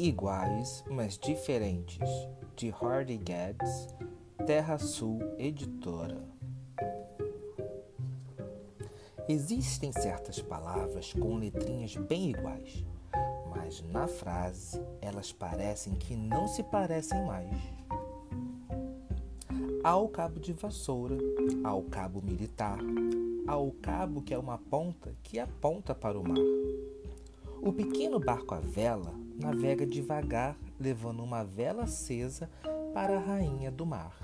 Iguais, mas diferentes, de Hardy Guedes, Terra Sul Editora. Existem certas palavras com letrinhas bem iguais, mas na frase elas parecem que não se parecem mais. Há o cabo de vassoura, há o cabo militar, há o cabo que é uma ponta que aponta para o mar. O pequeno barco à vela navega devagar, levando uma vela acesa para a rainha do mar.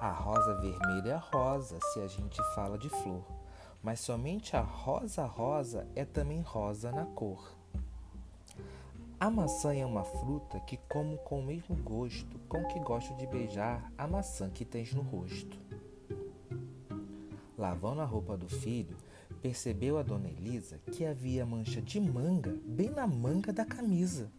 A rosa vermelha é rosa se a gente fala de flor, mas somente a rosa rosa é também rosa na cor. A maçã é uma fruta que como com o mesmo gosto com que gosto de beijar a maçã que tens no rosto. Lavando a roupa do filho, percebeu a dona Elisa que havia mancha de manga bem na manga da camisa.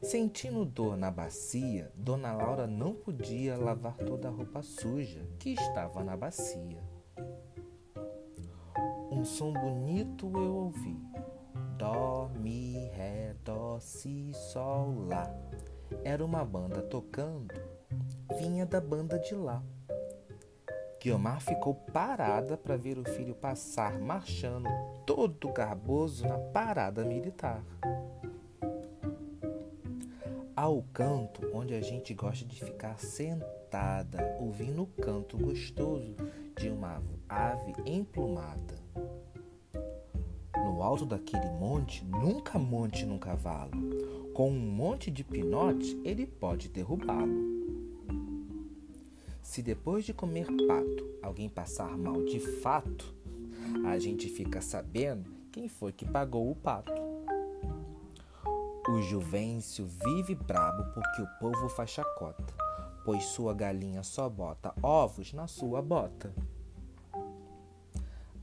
Sentindo dor na bacia, Dona Laura não podia lavar toda a roupa suja que estava na bacia. Um som bonito eu ouvi. Dó, mi, ré, dó, si, sol, lá. Era uma banda tocando, vinha da banda de lá. Guiomar ficou parada para ver o filho passar marchando todo garboso na parada militar. Ao canto onde a gente gosta de ficar sentada, ouvindo o canto gostoso de uma ave emplumada. No alto daquele monte, nunca monte num cavalo. Com um monte de pinote, ele pode derrubá-lo. Se depois de comer pato alguém passar mal de fato, a gente fica sabendo quem foi que pagou o pato. O Juvencio vive brabo porque o povo faz chacota, pois sua galinha só bota ovos na sua bota.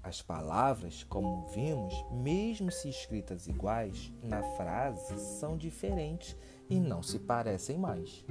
As palavras, como vimos, mesmo se escritas iguais, na frase são diferentes e não se parecem mais.